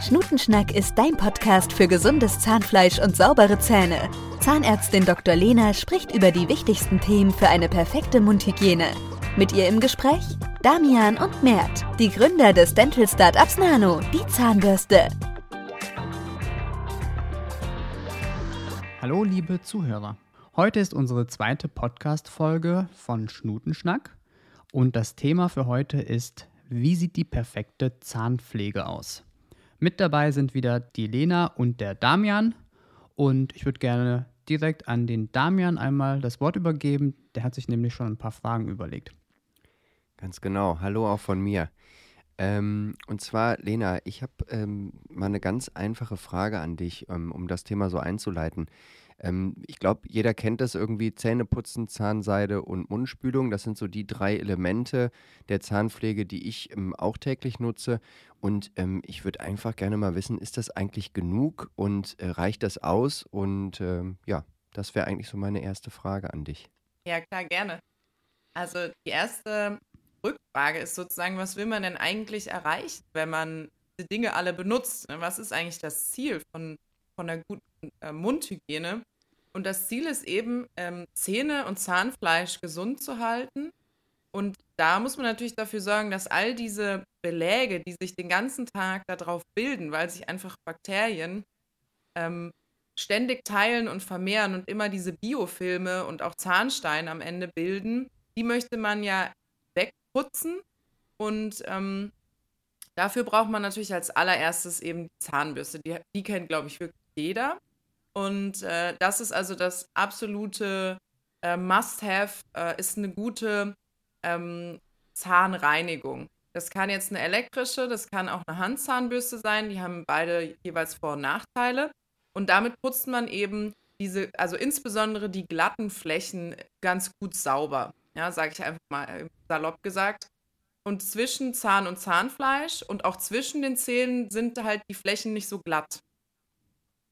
Schnutenschnack ist dein Podcast für gesundes Zahnfleisch und saubere Zähne. Zahnärztin Dr. Lena spricht über die wichtigsten Themen für eine perfekte Mundhygiene. Mit ihr im Gespräch Damian und Mert, die Gründer des Dental Startups Nano, die Zahnbürste. Hallo, liebe Zuhörer. Heute ist unsere zweite Podcast-Folge von Schnutenschnack und das Thema für heute ist: Wie sieht die perfekte Zahnpflege aus? Mit dabei sind wieder die Lena und der Damian. Und ich würde gerne direkt an den Damian einmal das Wort übergeben. Der hat sich nämlich schon ein paar Fragen überlegt. Ganz genau. Hallo auch von mir. Ähm, und zwar, Lena, ich habe ähm, mal eine ganz einfache Frage an dich, ähm, um das Thema so einzuleiten. Ähm, ich glaube, jeder kennt das irgendwie, Zähneputzen, Zahnseide und Mundspülung. Das sind so die drei Elemente der Zahnpflege, die ich ähm, auch täglich nutze. Und ähm, ich würde einfach gerne mal wissen, ist das eigentlich genug und äh, reicht das aus? Und ähm, ja, das wäre eigentlich so meine erste Frage an dich. Ja, klar, gerne. Also die erste Rückfrage ist sozusagen, was will man denn eigentlich erreichen, wenn man diese Dinge alle benutzt? Was ist eigentlich das Ziel von, von einer guten äh, Mundhygiene? Und das Ziel ist eben, ähm, Zähne und Zahnfleisch gesund zu halten. Und da muss man natürlich dafür sorgen, dass all diese Beläge, die sich den ganzen Tag darauf bilden, weil sich einfach Bakterien ähm, ständig teilen und vermehren und immer diese Biofilme und auch Zahnsteine am Ende bilden, die möchte man ja wegputzen. Und ähm, dafür braucht man natürlich als allererstes eben die Zahnbürste. Die, die kennt, glaube ich, wirklich jeder. Und äh, das ist also das absolute äh, Must-Have, äh, ist eine gute ähm, Zahnreinigung. Das kann jetzt eine elektrische, das kann auch eine Handzahnbürste sein. Die haben beide jeweils Vor- und Nachteile. Und damit putzt man eben diese, also insbesondere die glatten Flächen ganz gut sauber. Ja, sage ich einfach mal äh, salopp gesagt. Und zwischen Zahn und Zahnfleisch und auch zwischen den Zähnen sind halt die Flächen nicht so glatt.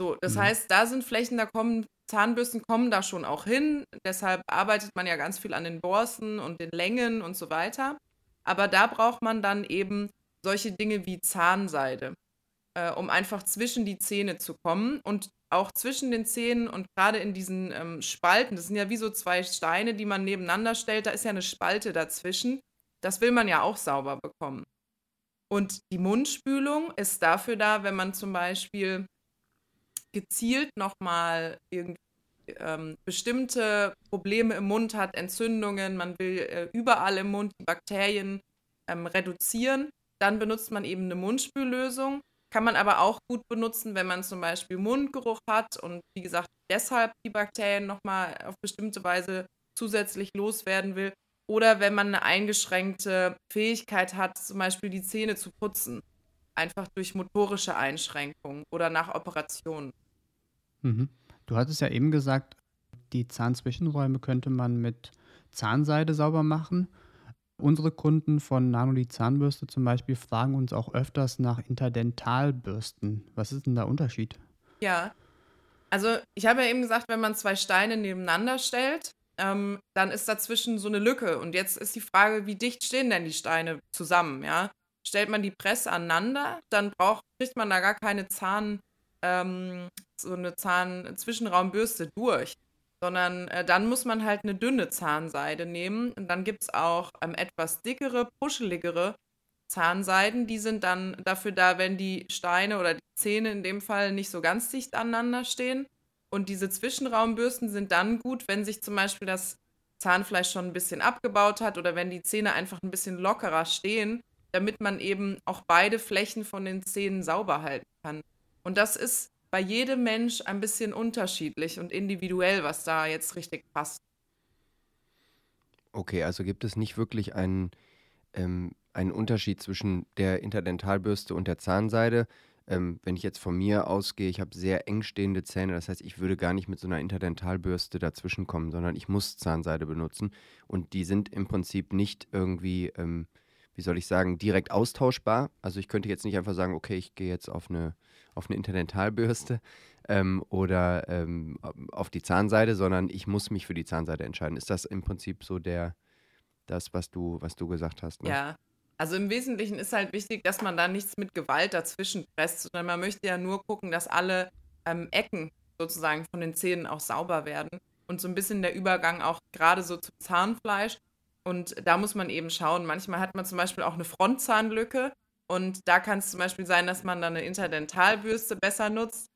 So, das mhm. heißt, da sind Flächen, da kommen Zahnbürsten kommen da schon auch hin. Deshalb arbeitet man ja ganz viel an den Borsten und den Längen und so weiter. Aber da braucht man dann eben solche Dinge wie Zahnseide, äh, um einfach zwischen die Zähne zu kommen und auch zwischen den Zähnen und gerade in diesen ähm, Spalten, das sind ja wie so zwei Steine, die man nebeneinander stellt, da ist ja eine Spalte dazwischen. Das will man ja auch sauber bekommen. Und die Mundspülung ist dafür da, wenn man zum Beispiel gezielt nochmal irgendwie ähm, bestimmte Probleme im Mund hat, Entzündungen, man will äh, überall im Mund die Bakterien ähm, reduzieren, dann benutzt man eben eine Mundspüllösung. Kann man aber auch gut benutzen, wenn man zum Beispiel Mundgeruch hat und wie gesagt deshalb die Bakterien nochmal auf bestimmte Weise zusätzlich loswerden will. Oder wenn man eine eingeschränkte Fähigkeit hat, zum Beispiel die Zähne zu putzen einfach durch motorische Einschränkungen oder nach Operationen. Mhm. Du hattest ja eben gesagt, die Zahnzwischenräume könnte man mit Zahnseide sauber machen. Unsere Kunden von Nano die Zahnbürste zum Beispiel fragen uns auch öfters nach Interdentalbürsten. Was ist denn der Unterschied? Ja, also ich habe ja eben gesagt, wenn man zwei Steine nebeneinander stellt, ähm, dann ist dazwischen so eine Lücke. Und jetzt ist die Frage, wie dicht stehen denn die Steine zusammen, ja? stellt man die Presse aneinander, dann braucht, kriegt man da gar keine Zahn, ähm, so eine Zahnzwischenraumbürste durch, sondern äh, dann muss man halt eine dünne Zahnseide nehmen und dann gibt es auch ähm, etwas dickere, puscheligere Zahnseiden, die sind dann dafür da, wenn die Steine oder die Zähne in dem Fall nicht so ganz dicht aneinander stehen. Und diese Zwischenraumbürsten sind dann gut, wenn sich zum Beispiel das Zahnfleisch schon ein bisschen abgebaut hat oder wenn die Zähne einfach ein bisschen lockerer stehen, damit man eben auch beide Flächen von den Zähnen sauber halten kann. Und das ist bei jedem Mensch ein bisschen unterschiedlich und individuell, was da jetzt richtig passt. Okay, also gibt es nicht wirklich einen, ähm, einen Unterschied zwischen der Interdentalbürste und der Zahnseide. Ähm, wenn ich jetzt von mir ausgehe, ich habe sehr eng stehende Zähne, das heißt, ich würde gar nicht mit so einer Interdentalbürste dazwischen kommen, sondern ich muss Zahnseide benutzen. Und die sind im Prinzip nicht irgendwie ähm, wie soll ich sagen, direkt austauschbar. Also ich könnte jetzt nicht einfach sagen, okay, ich gehe jetzt auf eine, auf eine Interdentalbürste ähm, oder ähm, auf die Zahnseide, sondern ich muss mich für die Zahnseide entscheiden. Ist das im Prinzip so der, das, was du, was du gesagt hast? Ne? Ja, Also im Wesentlichen ist halt wichtig, dass man da nichts mit Gewalt dazwischen presst, sondern man möchte ja nur gucken, dass alle ähm, Ecken sozusagen von den Zähnen auch sauber werden und so ein bisschen der Übergang auch gerade so zum Zahnfleisch. Und da muss man eben schauen. Manchmal hat man zum Beispiel auch eine Frontzahnlücke und da kann es zum Beispiel sein, dass man dann eine Interdentalbürste besser nutzt.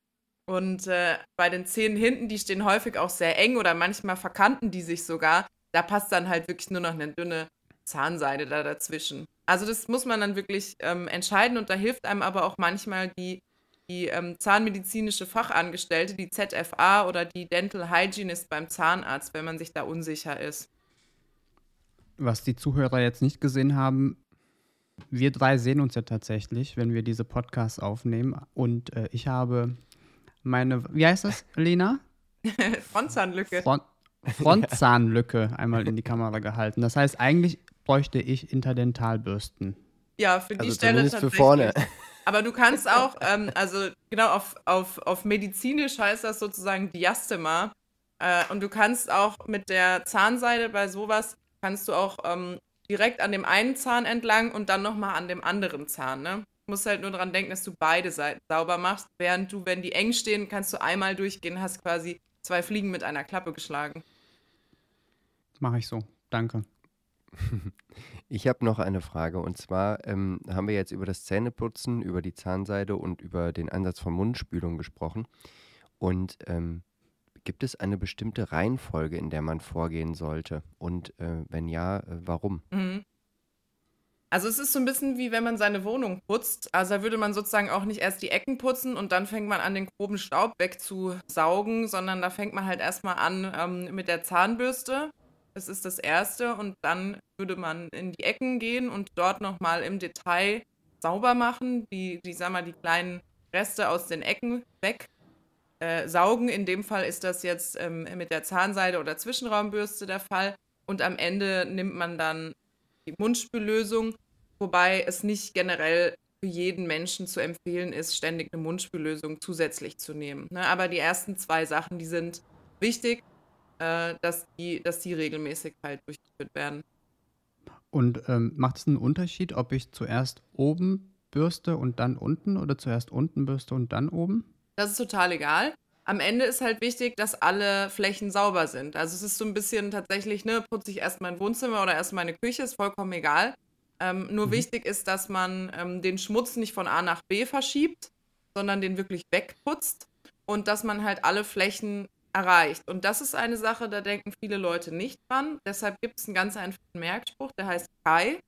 Und äh, bei den Zähnen hinten, die stehen häufig auch sehr eng oder manchmal verkanten die sich sogar. Da passt dann halt wirklich nur noch eine dünne Zahnseide da dazwischen. Also das muss man dann wirklich ähm, entscheiden und da hilft einem aber auch manchmal die, die ähm, zahnmedizinische Fachangestellte, die ZFA oder die Dental Hygienist beim Zahnarzt, wenn man sich da unsicher ist. Was die Zuhörer jetzt nicht gesehen haben, wir drei sehen uns ja tatsächlich, wenn wir diese Podcasts aufnehmen. Und äh, ich habe meine, wie heißt das, Lena? Frontzahnlücke. Front, Frontzahnlücke einmal in die Kamera gehalten. Das heißt, eigentlich bräuchte ich Interdentalbürsten. Ja, für die Also Stelle zumindest für tatsächlich. vorne. Aber du kannst auch, ähm, also genau auf, auf, auf medizinisch heißt das sozusagen Diastema. Äh, und du kannst auch mit der Zahnseide bei sowas, kannst du auch ähm, direkt an dem einen Zahn entlang und dann nochmal an dem anderen Zahn. Ne? Du musst halt nur daran denken, dass du beide Seiten sauber machst, während du, wenn die eng stehen, kannst du einmal durchgehen, hast quasi zwei Fliegen mit einer Klappe geschlagen. Mache ich so. Danke. Ich habe noch eine Frage und zwar ähm, haben wir jetzt über das Zähneputzen, über die Zahnseide und über den Einsatz von Mundspülung gesprochen. Und ähm, gibt es eine bestimmte Reihenfolge, in der man vorgehen sollte? Und äh, wenn ja, äh, warum? Mhm. Also es ist so ein bisschen wie wenn man seine Wohnung putzt. Also da würde man sozusagen auch nicht erst die Ecken putzen und dann fängt man an, den groben Staub wegzusaugen, sondern da fängt man halt erstmal an ähm, mit der Zahnbürste. Das ist das Erste. Und dann würde man in die Ecken gehen und dort nochmal im Detail sauber machen, die, die, sag mal, die kleinen Reste aus den Ecken weg äh, saugen. In dem Fall ist das jetzt ähm, mit der Zahnseide oder Zwischenraumbürste der Fall. Und am Ende nimmt man dann die Mundspüllösung, wobei es nicht generell für jeden Menschen zu empfehlen ist, ständig eine Mundspüllösung zusätzlich zu nehmen. Ne? Aber die ersten zwei Sachen, die sind wichtig, äh, dass, die, dass die regelmäßig halt durchgeführt werden. Und ähm, macht es einen Unterschied, ob ich zuerst oben bürste und dann unten oder zuerst unten bürste und dann oben? Das ist total egal. Am Ende ist halt wichtig, dass alle Flächen sauber sind. Also es ist so ein bisschen tatsächlich, ne, putze ich erst mein Wohnzimmer oder erst meine Küche, ist vollkommen egal. Ähm, nur Mhm. wichtig ist, dass man ähm, den Schmutz nicht von A nach B verschiebt, sondern den wirklich wegputzt und dass man halt alle Flächen erreicht. Und das ist eine Sache, da denken viele Leute nicht dran. Deshalb gibt es einen ganz einfachen Merkspruch, der heißt KAI.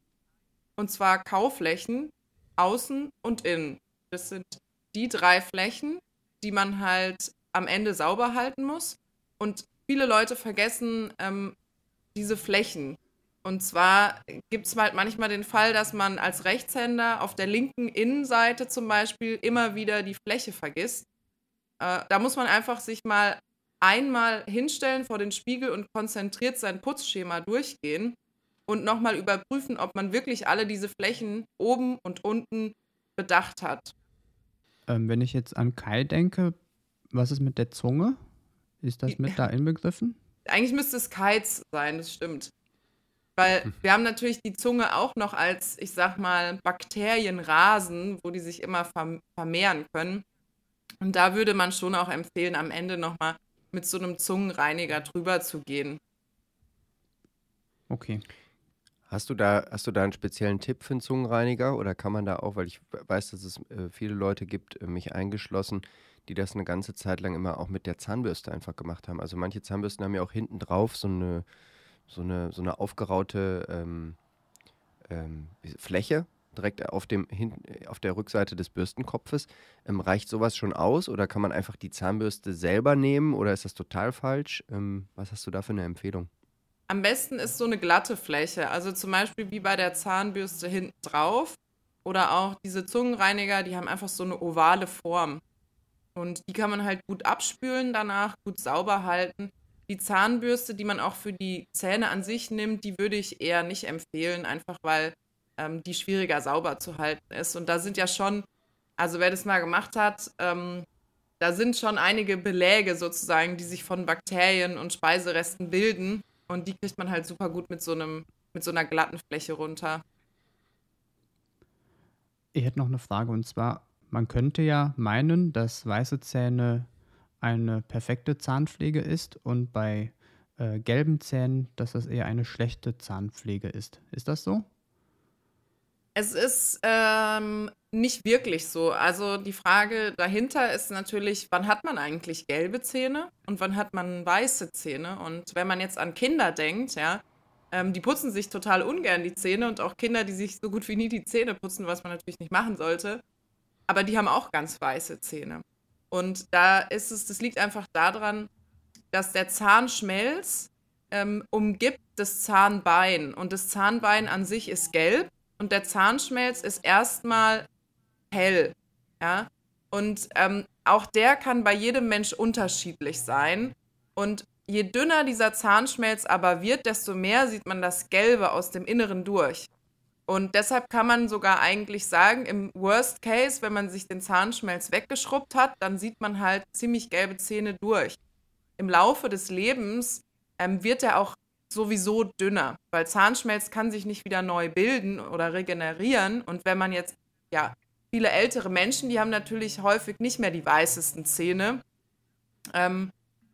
Und zwar Kauflächen, außen und innen. Das sind die drei Flächen, die man halt am Ende sauber halten muss. Und viele Leute vergessen ähm, diese Flächen. Und zwar gibt es halt manchmal den Fall, dass man als Rechtshänder auf der linken Innenseite zum Beispiel immer wieder die Fläche vergisst. Äh, da muss man einfach sich mal einmal hinstellen vor den Spiegel und konzentriert sein Putzschema durchgehen und nochmal überprüfen, ob man wirklich alle diese Flächen oben und unten bedacht hat. Ähm, wenn ich jetzt an Kai denke, was ist mit der Zunge? Ist das mit da inbegriffen? Eigentlich müsste es Kites sein, das stimmt. Weil wir haben natürlich die Zunge auch noch als, ich sag mal, Bakterienrasen, wo die sich immer verm- vermehren können. Und da würde man schon auch empfehlen, am Ende nochmal mit so einem Zungenreiniger drüber zu gehen. Okay. Hast du da, hast du da einen speziellen Tipp für einen Zungenreiniger oder kann man da auch, weil ich weiß, dass es äh, viele Leute gibt, äh, mich eingeschlossen, die das eine ganze Zeit lang immer auch mit der Zahnbürste einfach gemacht haben. Also manche Zahnbürsten haben ja auch hinten drauf so eine, so eine, so eine aufgeraute ähm, ähm, Fläche direkt auf, dem, hin, auf der Rückseite des Bürstenkopfes. Ähm, reicht sowas schon aus oder kann man einfach die Zahnbürste selber nehmen oder ist das total falsch? Ähm, was hast du da für eine Empfehlung? Am besten ist so eine glatte Fläche, also zum Beispiel wie bei der Zahnbürste hinten drauf oder auch diese Zungenreiniger, die haben einfach so eine ovale Form. Und die kann man halt gut abspülen danach, gut sauber halten. Die Zahnbürste, die man auch für die Zähne an sich nimmt, die würde ich eher nicht empfehlen, einfach weil ähm, die schwieriger sauber zu halten ist. Und da sind ja schon, also wer das mal gemacht hat, ähm, da sind schon einige Beläge sozusagen, die sich von Bakterien und Speiseresten bilden. Und die kriegt man halt super gut mit so einem, mit so einer glatten Fläche runter. Ich hätte noch eine Frage und zwar, man könnte ja meinen, dass weiße Zähne eine perfekte Zahnpflege ist und bei äh, gelben Zähnen, dass das eher eine schlechte Zahnpflege ist. Ist das so? Es ist ähm, nicht wirklich so. Also die Frage dahinter ist natürlich, wann hat man eigentlich gelbe Zähne und wann hat man weiße Zähne? Und wenn man jetzt an Kinder denkt, ja, ähm, die putzen sich total ungern die Zähne und auch Kinder, die sich so gut wie nie die Zähne putzen, was man natürlich nicht machen sollte. Aber die haben auch ganz weiße Zähne. Und da ist es, das liegt einfach daran, dass der Zahnschmelz ähm, umgibt das Zahnbein und das Zahnbein an sich ist gelb und der Zahnschmelz ist erstmal hell. Ja? Und ähm, auch der kann bei jedem Mensch unterschiedlich sein. Und je dünner dieser Zahnschmelz aber wird, desto mehr sieht man das Gelbe aus dem Inneren durch. Und deshalb kann man sogar eigentlich sagen, im Worst Case, wenn man sich den Zahnschmelz weggeschrubbt hat, dann sieht man halt ziemlich gelbe Zähne durch. Im Laufe des Lebens ähm, wird er auch sowieso dünner, weil Zahnschmelz kann sich nicht wieder neu bilden oder regenerieren. Und wenn man jetzt, ja, viele ältere Menschen, die haben natürlich häufig nicht mehr die weißesten Zähne. Ähm,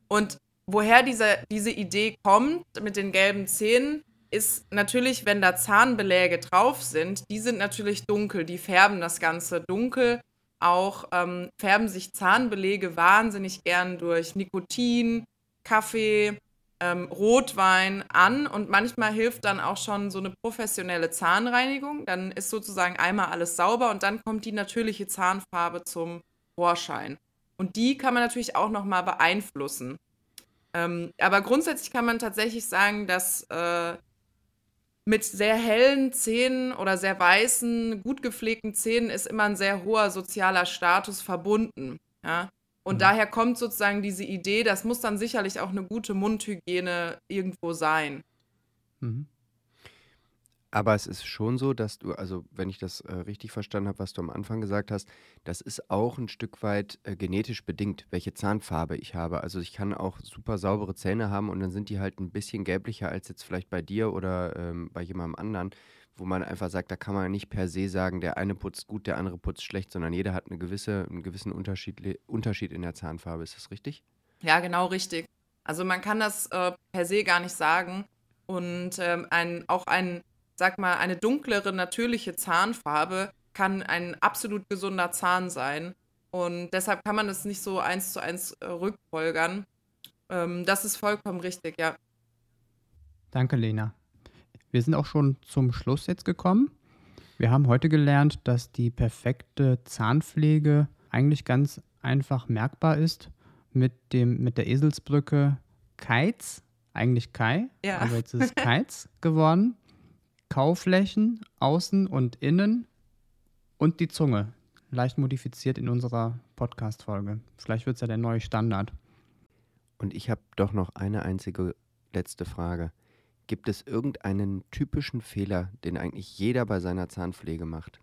und woher diese, diese Idee kommt mit den gelben Zähnen, ist natürlich, wenn da Zahnbeläge drauf sind, die sind natürlich dunkel, die färben das Ganze dunkel. Auch ähm, färben sich Zahnbelege wahnsinnig gern durch Nikotin, Kaffee, ähm, Rotwein an und manchmal hilft dann auch schon so eine professionelle Zahnreinigung. Dann ist sozusagen einmal alles sauber und dann kommt die natürliche Zahnfarbe zum Vorschein. Und die kann man natürlich auch nochmal beeinflussen. Ähm, aber grundsätzlich kann man tatsächlich sagen, dass äh, mit sehr hellen Zähnen oder sehr weißen, gut gepflegten Zähnen ist immer ein sehr hoher sozialer Status verbunden. Ja? Und mhm. daher kommt sozusagen diese Idee, das muss dann sicherlich auch eine gute Mundhygiene irgendwo sein. Mhm. Aber es ist schon so, dass du, also wenn ich das äh, richtig verstanden habe, was du am Anfang gesagt hast, das ist auch ein Stück weit äh, genetisch bedingt, welche Zahnfarbe ich habe. Also ich kann auch super saubere Zähne haben und dann sind die halt ein bisschen gelblicher als jetzt vielleicht bei dir oder ähm, bei jemandem anderen, wo man einfach sagt, da kann man nicht per se sagen, der eine putzt gut, der andere putzt schlecht, sondern jeder hat eine gewisse, einen gewissen Unterschied, Unterschied in der Zahnfarbe. Ist das richtig? Ja, genau richtig. Also man kann das äh, per se gar nicht sagen. Und ähm, ein, auch ein sag mal, eine dunklere, natürliche Zahnfarbe kann ein absolut gesunder Zahn sein. Und deshalb kann man das nicht so eins zu eins äh, rückfolgern. Ähm, das ist vollkommen richtig, ja. Danke, Lena. Wir sind auch schon zum Schluss jetzt gekommen. Wir haben heute gelernt, dass die perfekte Zahnpflege eigentlich ganz einfach merkbar ist mit, dem, mit der Eselsbrücke Keiz, eigentlich Kai, ja. aber jetzt ist es Keiz geworden. Kauflächen, außen und innen und die Zunge. Leicht modifiziert in unserer Podcast-Folge. Vielleicht wird es ja der neue Standard. Und ich habe doch noch eine einzige letzte Frage. Gibt es irgendeinen typischen Fehler, den eigentlich jeder bei seiner Zahnpflege macht?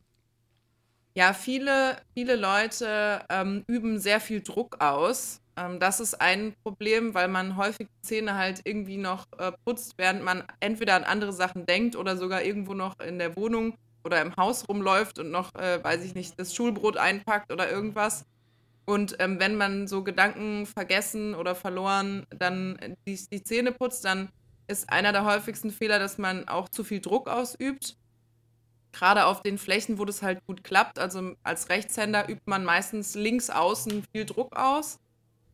Ja, viele, viele Leute ähm, üben sehr viel Druck aus ähm, das ist ein Problem, weil man häufig Zähne halt irgendwie noch äh, putzt, während man entweder an andere Sachen denkt oder sogar irgendwo noch in der Wohnung oder im Haus rumläuft und noch, äh, weiß ich nicht, das Schulbrot einpackt oder irgendwas. Und ähm, wenn man so Gedanken vergessen oder verloren dann die, die Zähne putzt, dann ist einer der häufigsten Fehler, dass man auch zu viel Druck ausübt. Gerade auf den Flächen, wo das halt gut klappt. Also als Rechtshänder übt man meistens links außen viel Druck aus.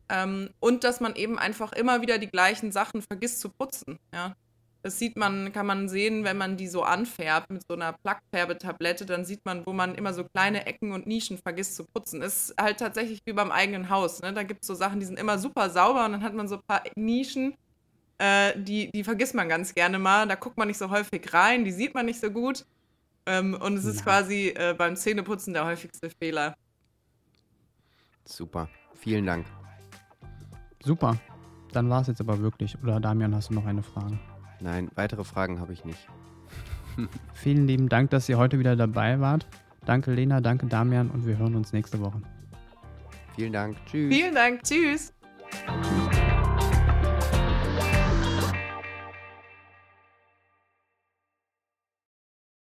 Ähm, und dass man eben einfach immer wieder die gleichen Sachen vergisst zu putzen. Ja. Das sieht man, kann man sehen, wenn man die so anfärbt mit so einer Plackfärbetablette, dann sieht man, wo man immer so kleine Ecken und Nischen vergisst zu putzen. Ist halt tatsächlich wie beim eigenen Haus. Ne? Da gibt es so Sachen, die sind immer super sauber und dann hat man so ein paar Nischen, äh, die, die vergisst man ganz gerne mal. Da guckt man nicht so häufig rein, die sieht man nicht so gut. Ähm, und es ist ja. quasi äh, beim Zähneputzen der häufigste Fehler. Super. Vielen Dank. Super. Dann war es jetzt aber wirklich. Oder Damian, hast du noch eine Frage? Nein, weitere Fragen habe ich nicht. Vielen lieben Dank, dass ihr heute wieder dabei wart. Danke Lena, danke Damian und wir hören uns nächste Woche. Vielen Dank. Tschüss. Vielen Dank. Tschüss.